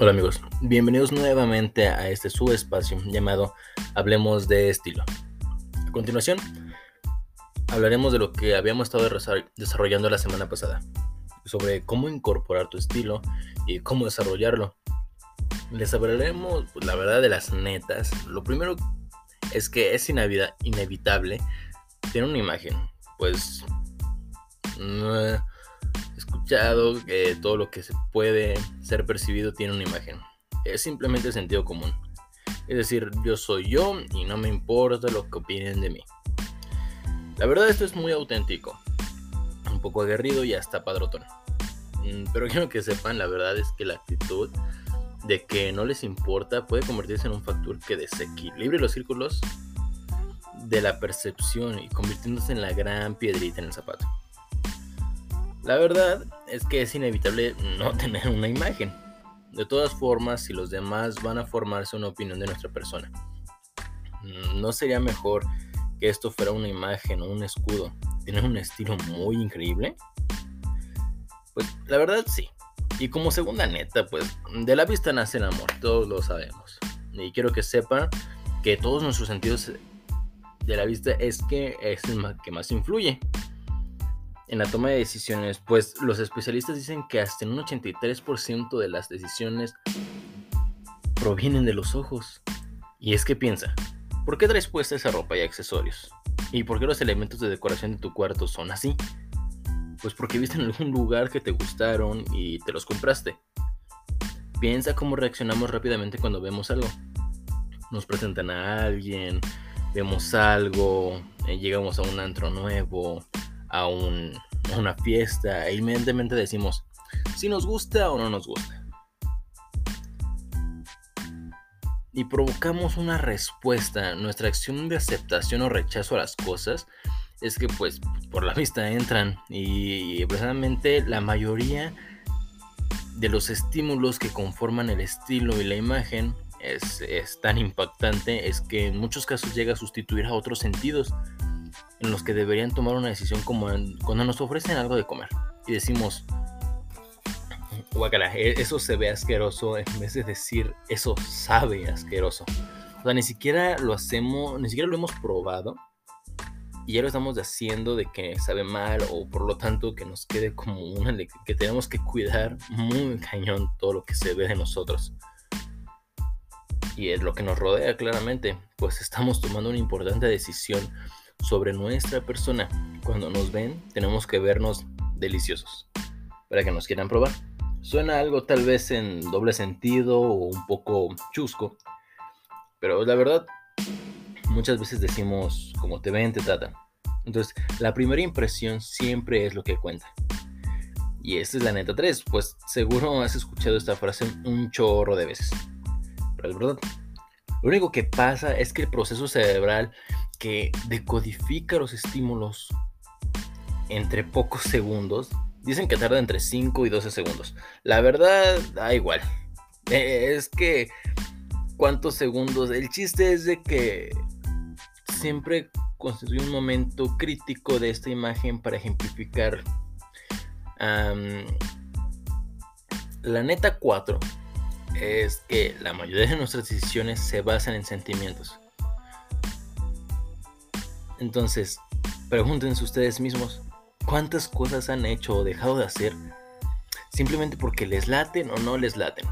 Hola amigos, bienvenidos nuevamente a este subespacio llamado Hablemos de estilo. A continuación, hablaremos de lo que habíamos estado desarrollando la semana pasada, sobre cómo incorporar tu estilo y cómo desarrollarlo. Les hablaremos, pues, la verdad, de las netas. Lo primero es que es inevitable tener una imagen, pues escuchado que todo lo que se puede ser percibido tiene una imagen. Es simplemente sentido común. Es decir, yo soy yo y no me importa lo que opinen de mí. La verdad esto es muy auténtico. Un poco aguerrido y hasta padrotón. Mm, pero quiero que sepan, la verdad es que la actitud de que no les importa puede convertirse en un factor que desequilibre los círculos de la percepción y convirtiéndose en la gran piedrita en el zapato. La verdad es que es inevitable no tener una imagen. De todas formas, si los demás van a formarse una opinión de nuestra persona, mm, ¿no sería mejor que esto fuera una imagen o un escudo? ¿Tener un estilo muy increíble? Pues la verdad sí. Y como segunda neta, pues de la vista nace el amor, todos lo sabemos. Y quiero que sepan que todos nuestros sentidos de la vista es que es el que más influye en la toma de decisiones, pues los especialistas dicen que hasta un 83% de las decisiones provienen de los ojos. Y es que piensa, ¿por qué traes puesta esa ropa y accesorios? ¿Y por qué los elementos de decoración de tu cuarto son así? Pues porque viste en algún lugar que te gustaron y te los compraste. Piensa cómo reaccionamos rápidamente cuando vemos algo. Nos presentan a alguien, vemos algo, eh, llegamos a un antro nuevo, a, una fiesta e inmediatamente decimos si nos gusta o no nos gusta. Y provocamos una respuesta, nuestra acción de aceptación o rechazo a las cosas es que pues por la vista entran. Y, precisamente la mayoría de los estímulos que conforman el estilo y la imagen es, es, tan impactante es que en muchos casos llega a sustituir a otros sentidos en los que deberían tomar una decisión como cuando nos ofrecen algo de comer y decimos, guacala, e-, eso se ve asqueroso en vez de decir, eso sabe asqueroso. O sea, ni siquiera lo hacemos, ni siquiera lo hemos probado y ya lo estamos haciendo de que sabe mal o por lo tanto que nos quede como una que tenemos que cuidar muy cañón todo lo que se ve de nosotros. Y es lo que nos rodea claramente, pues estamos tomando una importante decisión sobre nuestra persona. Cuando nos ven, tenemos que vernos deliciosos para que nos quieran probar. Suena algo tal vez en doble sentido o un poco chusco, pero la verdad, muchas veces decimos como te ven, te tratan. Entonces, la primera impresión siempre es lo que cuenta. Y esta es la neta 3, pues seguro has escuchado esta frase un chorro de veces. Pero es verdad. Lo único que pasa es que el proceso cerebral que decodifica los estímulos entre pocos segundos. Dicen que tarda entre 5 y 12 segundos. La verdad, da igual. Eh, es que, ¿cuántos segundos? El chiste es de que siempre constituye un momento crítico de esta imagen para ejemplificar. la neta 4 es que la mayoría de nuestras decisiones se basan en sentimientos. Entonces, pregúntense ustedes mismos, ¿cuántas cosas han hecho o dejado de hacer simplemente porque les laten o no les laten?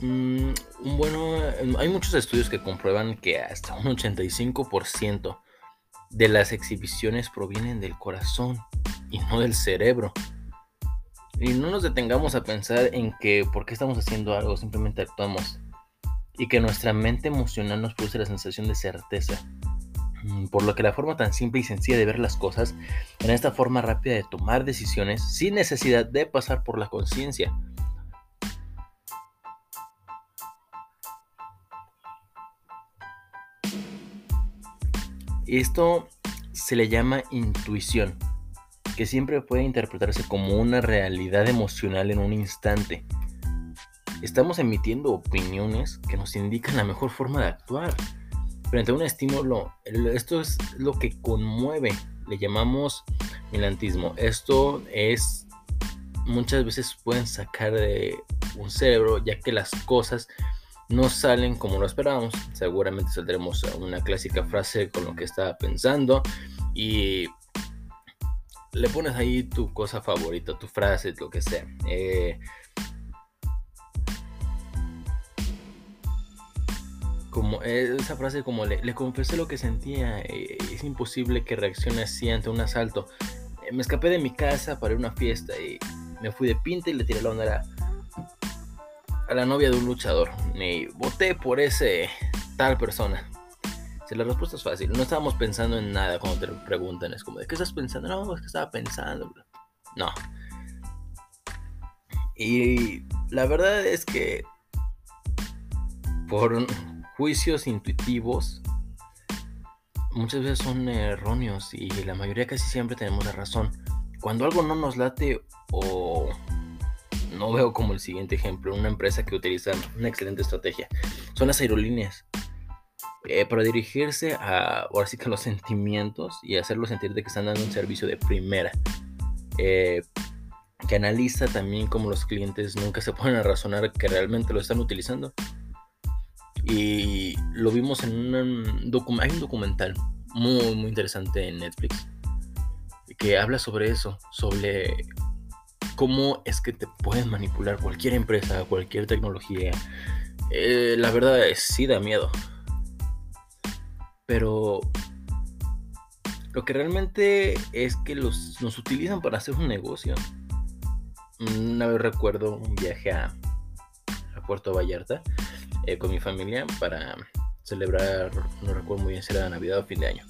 Mm, bueno, hay muchos estudios que comprueban que hasta un 85% de las exhibiciones provienen del corazón y no del cerebro. Y no nos detengamos a pensar en que por qué estamos haciendo algo, simplemente actuamos y que nuestra mente emocional nos produce la sensación de certeza. Mm, por lo que la forma tan simple y sencilla de ver las cosas, en esta forma rápida de tomar decisiones sin necesidad de pasar por la conciencia. Esto se le llama intuición, que siempre puede interpretarse como una realidad emocional en un instante estamos emitiendo opiniones que nos indican la mejor forma de actuar. Frente a un estímulo, esto es lo que conmueve, le llamamos milantismo. Esto es muchas veces pueden sacar de un cerebro ya que las cosas no salen como lo esperábamos. Seguramente saldremos a una clásica frase con lo que estaba pensando y le pones ahí tu cosa favorita, tu frase, lo que sea. Eh, como esa frase como le, le confesé lo que sentía, eh, es imposible que reaccione así ante un asalto. Eh, me escapé de mi casa para ir a una fiesta y me fui de pinta y le tiré la onda a la, novia de un luchador. Y voté por ese tal persona. Si la respuesta es fácil, no estábamos pensando en nada cuando te preguntan, es como, ¿de qué estás pensando? No, es que estaba pensando. No. Y la verdad es que por juicios intuitivos muchas veces son erróneos y la mayoría casi siempre tenemos la razón. Cuando algo no nos late o no veo como el siguiente ejemplo, una empresa que utiliza una excelente estrategia, son las aerolíneas. Eh, para dirigirse a, ahora sí que los sentimientos y hacerlos sentir de que están dando un servicio de primera. Eh, que analiza también cómo los clientes nunca se ponen a razonar que realmente lo están utilizando y lo vimos en un, hay un documental muy, muy interesante en Netflix que habla sobre eso, sobre cómo es que te pueden manipular cualquier empresa, cualquier tecnología. Eh, la verdad es, sí da miedo. Pero lo que realmente es que los, nos utilizan para hacer un negocio. Una vez recuerdo un viaje a, a Puerto Vallarta eh, con mi familia para celebrar, no recuerdo muy bien si era Navidad o fin de año.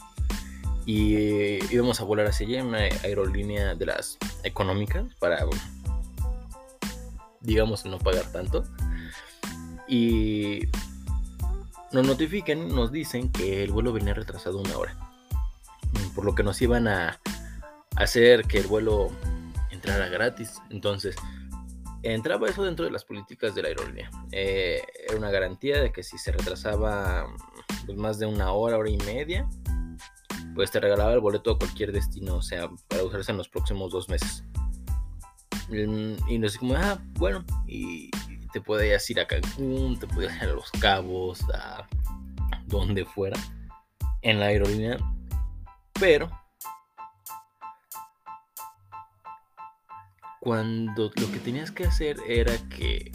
Y íbamos a volar hacia allá en una aerolínea de las económicas para, digamos, no pagar tanto. Y nos notifican, nos dicen que el vuelo venía retrasado una hora. Por lo que nos iban a hacer que el vuelo entrara gratis. Entonces, entraba eso dentro de las políticas de la aerolínea. Eh, era una garantía de que si se retrasaba pues, más de una hora, hora y media, pues te regalaba el boleto a cualquier destino, o sea, para usarse en los próximos dos meses. Y nos como, ah, bueno, y te podías ir a Cancún, te podías ir a Los Cabos, a donde fuera, en la aerolínea. Pero cuando lo que tenías que hacer era que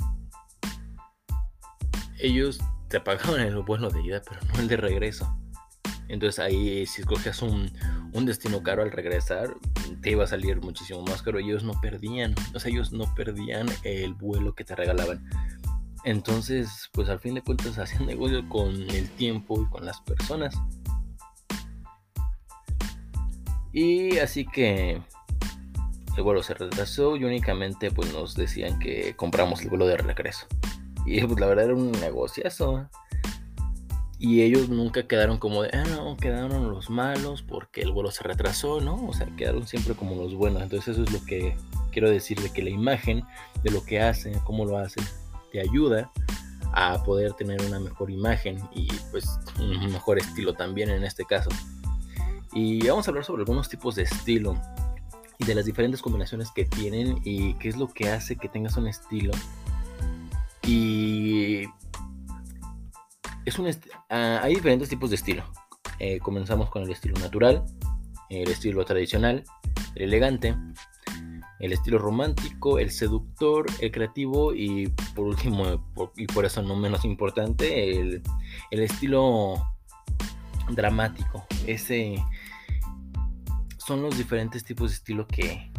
ellos te pagaban el vuelo de ida, pero no el de regreso. Entonces ahí si escogías un, destino caro al regresar, te iba a salir muchísimo más caro. Ellos no perdían, o sea, ellos no perdían el vuelo que te regalaban. Entonces, pues al fin de cuentas hacían negocio con el tiempo y con las personas. Y así que el vuelo se retrasó y únicamente pues nos decían que compramos el vuelo de regreso. Y pues la verdad era un negociazo. Y ellos nunca quedaron como de, ah, no, quedaron los malos porque el vuelo se retrasó, ¿no? O sea, quedaron siempre como los buenos. Entonces eso es lo que quiero decir, de que la imagen de lo que hacen, cómo lo hacen, te ayuda a poder tener una mejor imagen y pues un mejor estilo también en este caso. Y vamos a hablar sobre algunos tipos de estilo de las diferentes combinaciones que tienen y qué es lo que hace que tengas un estilo. Y es un ah, hay diferentes tipos de estilo. Eh, comenzamos con el estilo natural, el estilo tradicional, el elegante, el estilo romántico, el seductor, el creativo y por último, y por eso no menos importante, el, el estilo dramático. Ese son los diferentes tipos de estilo que,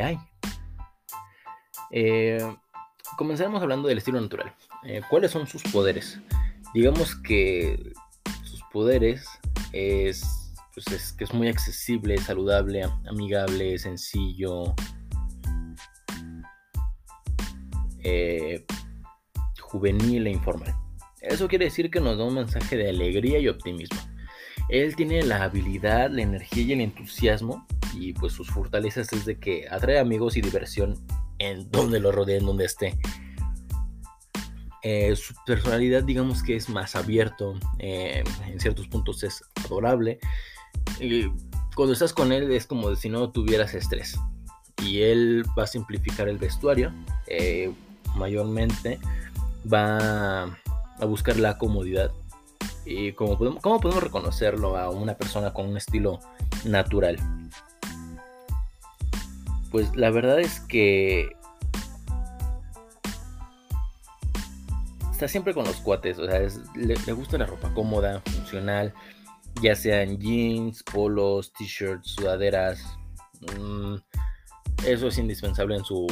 hay. Eh, comenzaremos hablando del estilo natural. Eh, ¿Cuáles son sus poderes? Digamos que sus poderes es, pues es que es muy accesible, saludable, amigable, sencillo, eh, juvenil e informal. Eso quiere decir que nos da un mensaje de alegría y optimismo. Él tiene la habilidad, la energía y el entusiasmo y pues sus fortalezas es de que atrae amigos y diversión en donde lo rodea, en donde esté. Eh, su personalidad digamos que es más abierto, eh, en ciertos puntos es adorable. Y cuando estás con él es como si no tuvieras estrés. y él va a simplificar el vestuario. Eh, mayormente va a buscar la comodidad. Y como podemos, ¿cómo podemos reconocerlo a una persona con un estilo natural? Pues la verdad es que está siempre con los cuates, o sea, le, gusta la ropa cómoda, funcional, ya sean jeans, polos, t-shirts, sudaderas. Mm, eso es indispensable en su,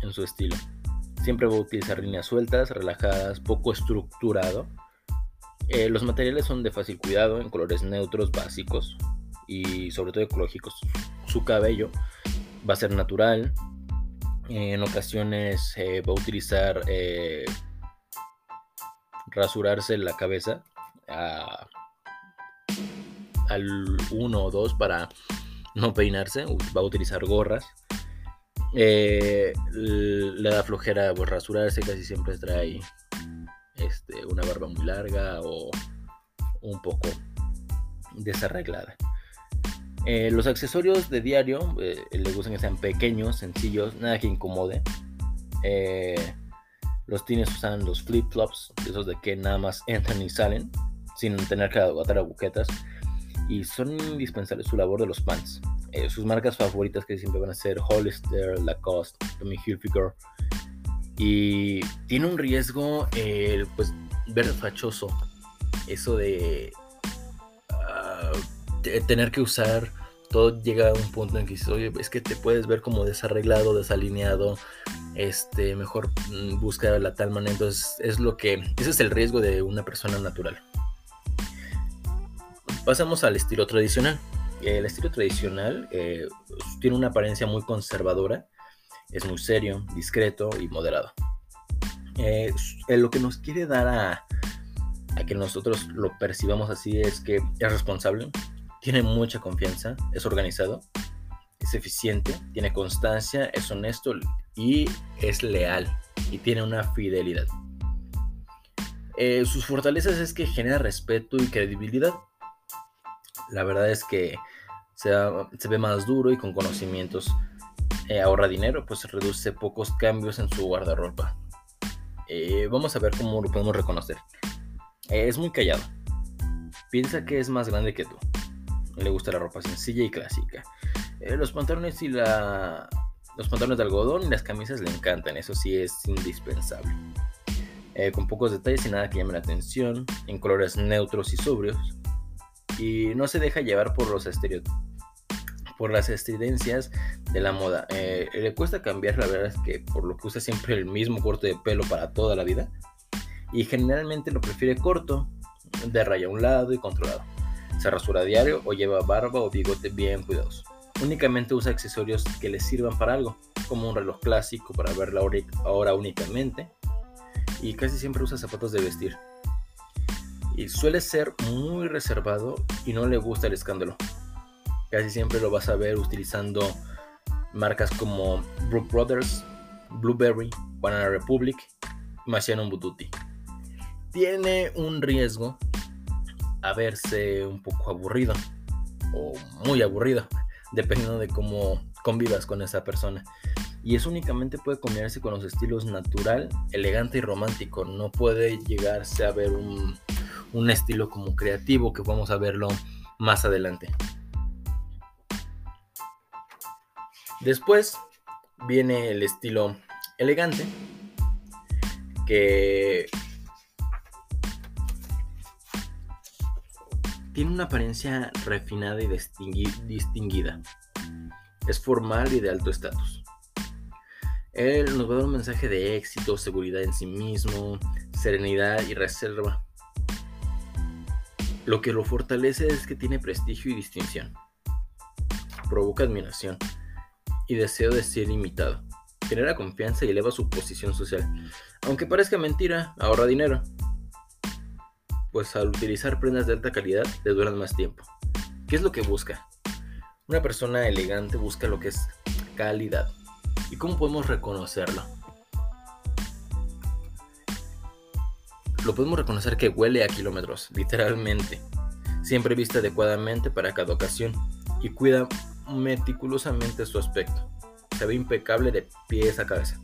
en su estilo. Siempre va a utilizar líneas sueltas, relajadas, poco estructurado. Eh, los materiales son de fácil cuidado, en colores neutros, básicos y sobre todo ecológicos. Su cabello va a ser natural. en ocasiones eh, va a utilizar eh, rasurarse la cabeza al 1 o 2 para no peinarse. Va a utilizar gorras. Le da flojera pues, rasurarse, casi siempre trae este, una barba muy larga o un poco desarreglada. Eh, los accesorios de diario eh, le gustan que sean pequeños, sencillos, nada que incomode. los tienes usan los flip-flops, esos de que nada más entran y salen, sin tener que agotar agujetas. Y son indispensables su labor de los pants. Eh, sus marcas favoritas que siempre van a ser Hollister, Lacoste, Tommy Hilfiger. Y tiene un riesgo, eh, pues, ver fachoso. Eso ah, de, tener que usar todo llega a un punto en que dices, oye, es que te puedes ver como desarreglado, desalineado, este, mejor mm, busca la tal manera. Entonces, es lo que, ese es el riesgo de una persona natural. Pasamos al estilo tradicional el estilo tradicional eh, tiene una apariencia muy conservadora, es muy serio, discreto y moderado. Eh, lo que nos quiere dar a, que nosotros lo percibamos así es que es responsable, tiene mucha confianza, es organizado, es eficiente, tiene constancia, es honesto y es leal y tiene una fidelidad. Eh, sus fortalezas es que genera respeto y credibilidad. La verdad es que se, ve más duro y con conocimientos eh, ahorra dinero, pues reduce pocos cambios en su guardarropa. Eh, vamos a ver cómo lo podemos reconocer. Eh, es muy callado. Piensa que es más grande que tú. Le gusta la ropa sencilla y clásica. los pantalones y la... Los pantalones de algodón y las camisas le encantan, eso sí es indispensable. con pocos detalles y nada que llame la atención, en colores neutros y sobrios. Y no se deja llevar por los estereotipos por las estridencias de la moda. Eh, le cuesta cambiar, la verdad es que por lo que usa siempre el mismo corte de pelo para toda la vida. Y generalmente lo prefiere corto, de raya a un lado y controlado. Se rasura a diario o lleva barba o bigote bien cuidados. Únicamente usa accesorios que le sirvan para algo, como un reloj clásico para ver la hora únicamente. Y casi siempre usa zapatos de vestir. Y suele ser muy reservado y no le gusta el escándalo. Casi siempre lo vas a ver utilizando marcas como Brook Brothers, Blueberry, Banana Republic, Marciano Bututi. Tiene un riesgo a verse un poco aburrido o muy aburrido, dependiendo de cómo convivas con esa persona. Y eso únicamente puede combinarse con los estilos natural, elegante y romántico. No puede llegarse a ver un, un estilo como creativo que vamos a verlo más adelante. Después viene el estilo elegante, que tiene una apariencia refinada y distinguida. Es formal y de alto estatus. Él nos va a dar un mensaje de éxito, seguridad en sí mismo, serenidad y reserva. Lo que lo fortalece es que tiene prestigio y distinción. Provoca admiración y deseo de ser imitado. Genera confianza y eleva su posición social. Aunque parezca mentira, ahorra dinero. Pues al utilizar prendas de alta calidad le duran más tiempo. ¿Qué es lo que busca? Una persona elegante busca lo que es calidad. ¿Y cómo podemos reconocerlo? Lo podemos reconocer que huele a kilómetros, literalmente. Siempre viste adecuadamente para cada ocasión y cuida meticulosamente su aspecto. se ve impecable de pies a cabeza.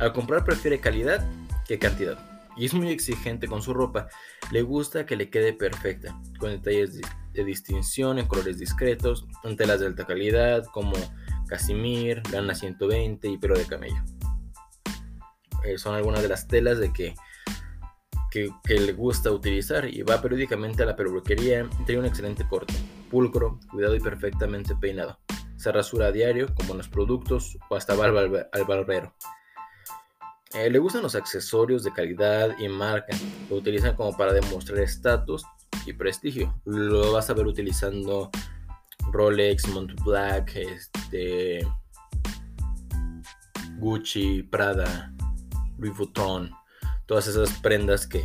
Al comprar prefiere calidad que cantidad. Y es muy exigente con su ropa. Le gusta que le quede perfecta, con detalles de distinción en colores discretos, en telas de alta calidad como casimir, lana 120 y pelo de camello. Eh, son algunas de las telas de que, que, le gusta utilizar y va periódicamente a la peluquería y tiene un excelente corte, pulcro, cuidado y perfectamente peinado. Se rasura a diario con buenos productos o hasta al, barbero. Eh, le gustan los accesorios de calidad y marca. Lo utilizan como para demostrar estatus y prestigio. Lo vas a ver utilizando Rolex, Montblanc, este, Gucci, Prada, Louis Vuitton, todas esas prendas que,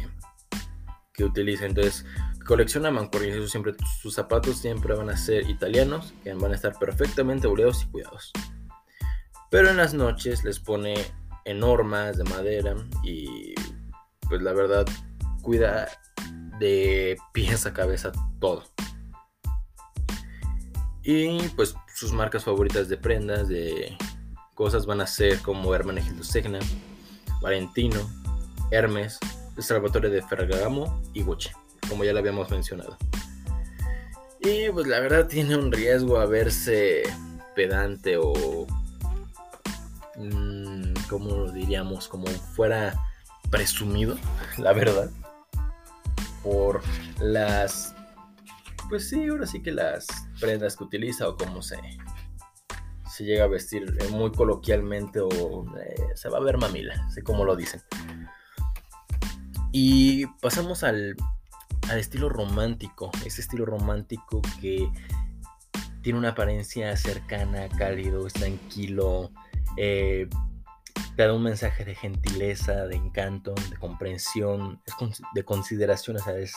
que utiliza. Entonces, colecciona mancuernas siempre sus zapatos siempre van a ser italianos, que van a estar perfectamente boleados y cuidados. Pero en las noches les pone enormes de madera y pues la verdad cuida de pies a cabeza todo. Y pues sus marcas favoritas de prendas, de cosas van a ser como Hermenegildo Segna, Valentino, Hermes, Salvatore de Ferragamo y Gucci, como ya lo habíamos mencionado. Y pues la verdad tiene un riesgo a verse pedante o mmm, como diríamos, como fuera presumido, la verdad, por las, pues sí, ahora sí que las prendas que utiliza o cómo se, se llega a vestir muy coloquialmente o eh, se va a ver mamila, sé cómo lo dicen. Y pasamos al, al estilo romántico, ese estilo romántico que tiene una apariencia cercana, cálido, es tranquilo, eh, te da un mensaje de gentileza, de encanto, de comprensión, de consideración, ¿sabes?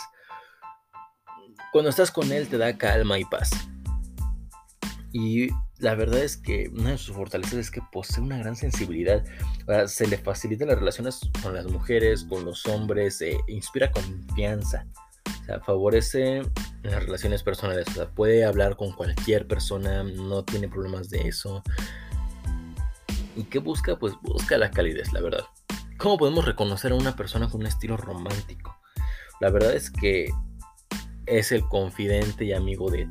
Cuando estás con él te da calma y paz. Y la verdad es que una de sus fortalezas es que posee una gran sensibilidad. se le facilita las relaciones con las mujeres, con los hombres, e inspira confianza. O sea, favorece las relaciones personales. O sea, puede hablar con cualquier persona, no tiene problemas de eso. ¿Y qué busca? Pues busca la calidez, la verdad. ¿Cómo podemos reconocer a una persona con un estilo romántico? La verdad es que es el confidente y amigo de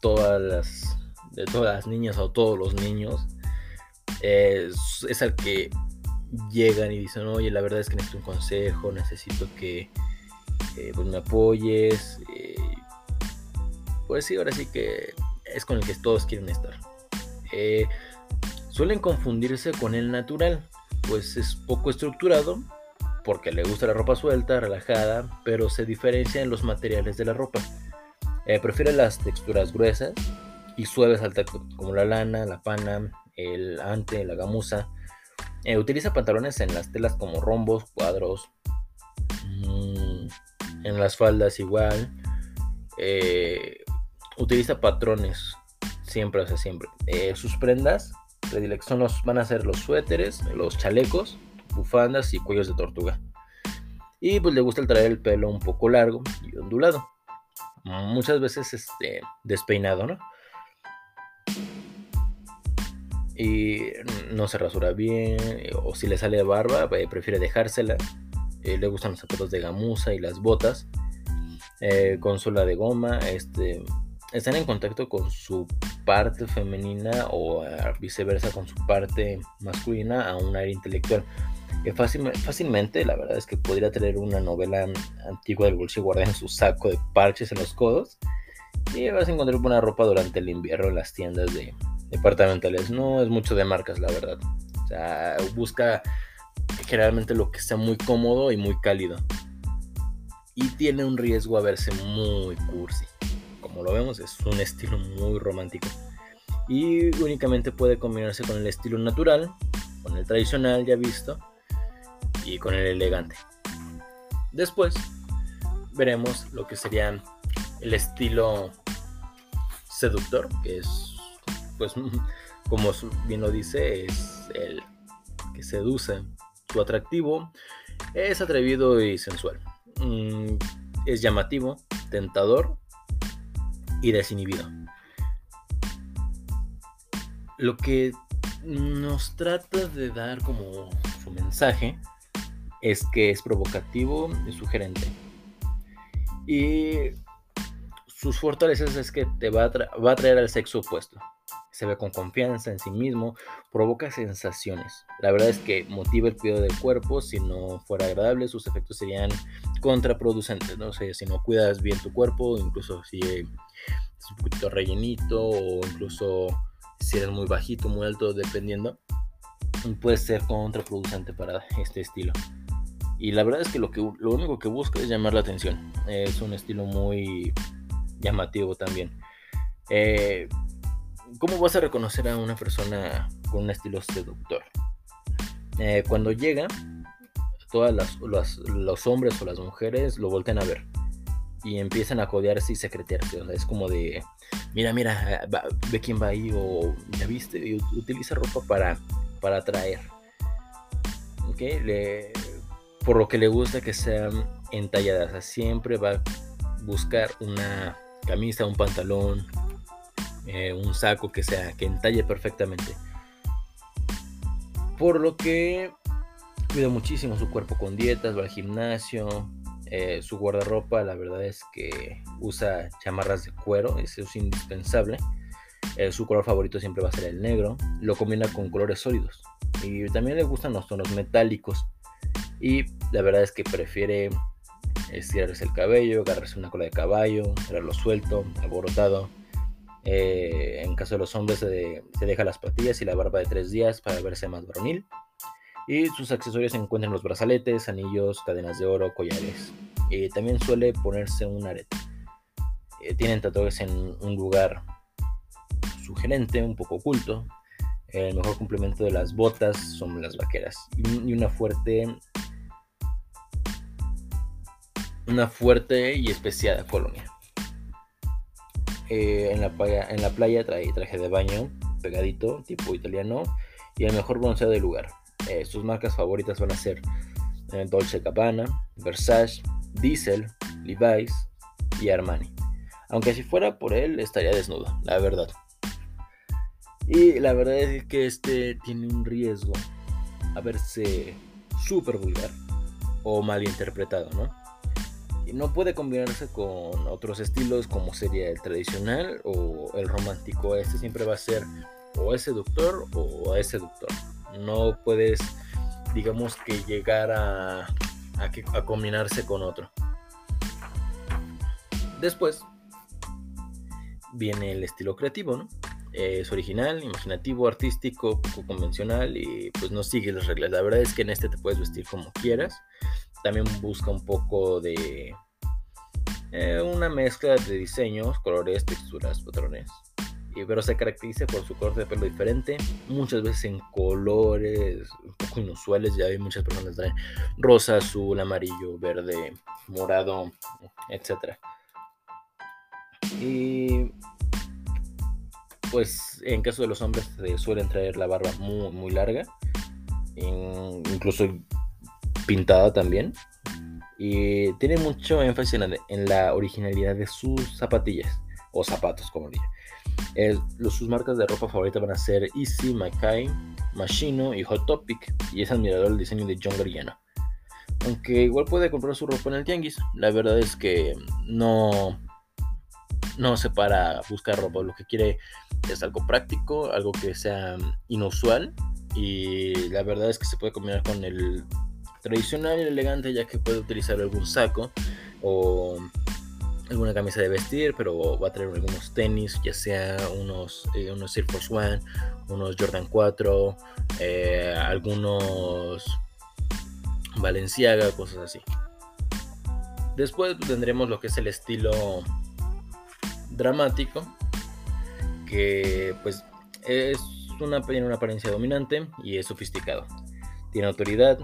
todas las, todas las niñas o todos los niños. Es, es al que llegan y dicen, oye, la verdad es que necesito un consejo, necesito que pues me apoyes. Eh, pues sí, ahora sí que es con el que todos quieren estar. Eh, suelen confundirse con el natural, pues es poco estructurado, porque le gusta la ropa suelta, relajada, pero se diferencia en los materiales de la ropa. Eh, prefiere las texturas gruesas y suaves al tacto, como la lana, la pana, el ante, la gamuza. Eh, utiliza pantalones en las telas como rombos, cuadros, mm, en las faldas igual. Eh, utiliza patrones, siempre, o siempre. sus prendas predilección van a ser los suéteres, los chalecos, bufandas y cuellos de tortuga. Y pues le gusta el traer el pelo un poco largo y ondulado muchas veces este, despeinado, ¿no? Y no se rasura bien, o si le sale barba, eh, prefiere dejársela. Eh, le gustan los zapatos de gamuza y las botas eh, con suela de goma. Este, están en contacto con su parte femenina o viceversa con su parte masculina a un aire intelectual fácilmente, la verdad es que podría tener una novela antigua del bolsillo guardada en su saco de parches en los codos y vas a encontrar buena ropa durante el invierno en las tiendas de departamentales. No es mucho de marcas, la verdad. O sea, busca generalmente lo que sea muy cómodo y muy cálido. Y tiene un riesgo a verse muy cursi. Como lo vemos, es un estilo muy romántico. Y únicamente puede combinarse con el estilo natural, con el tradicional ya visto, y con el elegante. Después veremos lo que sería el estilo seductor, que es, pues, como bien lo dice, es el que seduce. Su atractivo es atrevido y sensual. Mm, es llamativo, tentador y desinhibido. lo que nos trata de dar como su mensaje es que es provocativo y sugerente. Y sus fortalezas es que te va a, va a traer al sexo opuesto. Se ve con confianza en sí mismo, provoca sensaciones. La verdad es que motiva el cuidado del cuerpo. Si no fuera agradable, sus efectos serían contraproducentes. No sé, si no cuidas bien tu cuerpo, incluso si es un poquito rellenito o incluso si eres muy bajito, muy alto, dependiendo, puede ser contraproducente para este estilo. Y la verdad es que lo, que lo único que busca es llamar la atención. Es un estilo muy llamativo también. Eh, ¿Cómo vas a reconocer a una persona con un estilo seductor? Eh, cuando llega, todos los hombres o las mujeres lo voltean a ver y empiezan a codearse y secretearse. es como de, mira, mira, ve quién va ahí o ya viste, y utiliza ropa para, para atraer. por lo que le gusta que sean entalladas. siempre va a buscar una camisa, un pantalón, eh, un saco que sea, que entalle perfectamente. Por lo que cuida muchísimo su cuerpo con dietas, va al gimnasio, eh, su guardarropa, la verdad es que usa chamarras de cuero, eso es indispensable. Eh, su color favorito siempre va a ser el negro. Lo combina con colores sólidos. Y también le gustan los tonos metálicos. Y la verdad es que prefiere estirarse el cabello, agarrarse una cola de caballo, traerlo suelto, alborotado. Eh, en caso de los hombres se, deja las patillas y la barba de tres días para verse más varonil. Y sus accesorios se encuentran los brazaletes, anillos, cadenas de oro, collares. Y también suele ponerse un arete. Eh, tienen tatuajes en un lugar sugerente, un poco oculto. El mejor complemento de las botas son las vaqueras. Y una fuerte una fuerte y especial colonia. Eh, en, la playa, en la playa trae traje de baño pegadito, tipo italiano, y el mejor bronceado del lugar. Eh, sus marcas favoritas van a ser eh, Dolce Gabbana, Versace, Diesel, Levi's y Armani. Aunque si fuera por él estaría desnudo, la verdad. Y la verdad es que este tiene un riesgo a verse súper vulgar o mal interpretado, ¿no? No puede combinarse con otros estilos como sería el tradicional o el romántico. Este siempre va a ser o es seductor o es seductor. No puedes, digamos que llegar a, a, combinarse con otro. Después viene el estilo creativo, ¿no? Es original, imaginativo, artístico, poco convencional y pues no sigue las reglas. La verdad es que en este te puedes vestir como quieras también busca un poco de eh, una mezcla de diseños, colores, texturas, patrones. Y, pero se caracteriza por su corte de pelo diferente, muchas veces en colores un poco inusuales. Ya hay muchas personas que traen rosa, azul, amarillo, verde, morado, etc. Y pues en caso de los hombres se suelen traer la barba muy, muy larga, incluso pintada también. Y tiene mucho énfasis en la, originalidad de sus zapatillas, o zapatos, como dije. sus marcas de ropa favoritas van a ser Easy, Mackay, Machino y Hot Topic. Y es admirador el diseño de John Garriano. Aunque igual puede comprar su ropa en el tianguis. La verdad es que no, no se para buscar ropa. Lo que quiere es algo práctico, algo que sea inusual. Y la verdad es que se puede combinar con el tradicional y elegante ya que puede utilizar algún saco o alguna camisa de vestir, pero va a traer algunos tenis, ya sea unos, eh, unos Air Force One, unos Jordan 4, eh, algunos Valenciaga, cosas así. Después tendremos lo que es el estilo dramático, que pues es una, una apariencia dominante y es sofisticado. Tiene autoridad,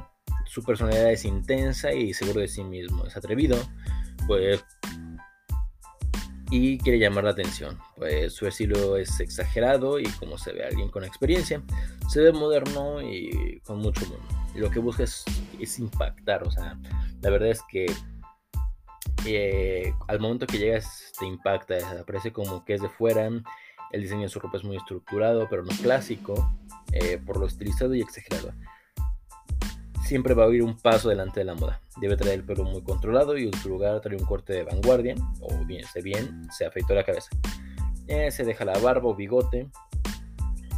su personalidad es intensa y seguro de sí mismo. Es atrevido, pues. Y quiere llamar la atención. Pues su estilo es exagerado y como se ve alguien con experiencia, se ve moderno y con mucho mundo. lo que busca es, impactar. O sea, la verdad es que eh, al momento que llegas te impacta, aparece como que es de fuera El diseño de su ropa es muy estructurado, pero no clásico, eh, por lo estilizado y exagerado. Siempre va a ir un paso delante de la moda. Debe traer el pelo muy controlado y en su lugar trae un corte de vanguardia, o bien, se bien, se afeitó la cabeza. Eh, se deja la barba o bigote,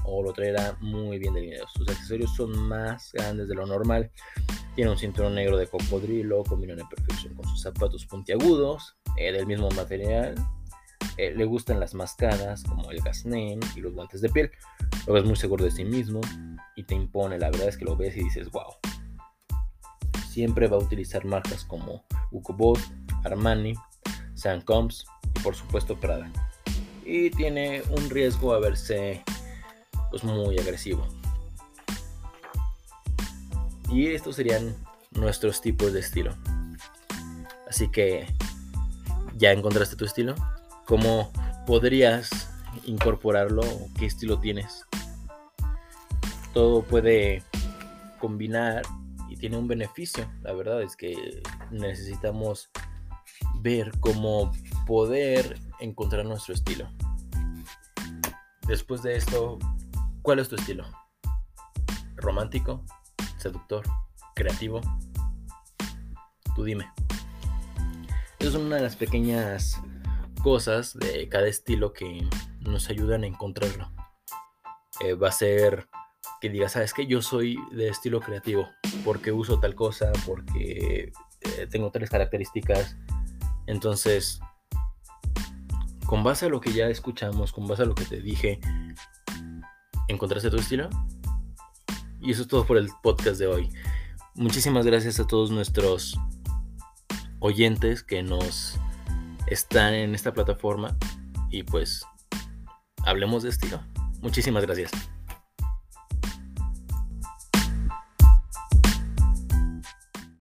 o lo traerá muy bien delineado. Sus accesorios son más grandes de lo normal. Tiene un cinturón negro de cocodrilo, combina en perfección con sus zapatos puntiagudos, eh, del mismo material. Eh, le gustan las máscaras como el gasnén y los guantes de piel. Lo ves muy seguro de sí mismo y te impone. La verdad es que lo ves y dices, wow. Siempre va a utilizar marcas como Hugo Armani, Sam Combs y por supuesto Prada. Y tiene un riesgo a verse pues muy agresivo. Y estos serían nuestros tipos de estilo. Así que, ¿ya encontraste tu estilo? ¿Cómo podrías incorporarlo? ¿Qué estilo tienes? Todo puede combinar tiene un beneficio. La verdad es que necesitamos ver cómo poder encontrar nuestro estilo. Después de esto, ¿Cuál es tu estilo? ¿Romántico? ¿Seductor? ¿Creativo? Tú dime. Es una de las pequeñas cosas de cada estilo que nos ayudan a encontrarlo. Eh, va a ser que digas, sabes que yo soy de estilo creativo, porque uso tal cosa, porque eh, tengo tales características. Entonces, con base a lo que ya escuchamos, con base a lo que te dije, ¿Encontraste tu estilo? Y eso es todo por el podcast de hoy. Muchísimas gracias a todos nuestros oyentes que nos están en esta plataforma y pues hablemos de estilo. Muchísimas gracias.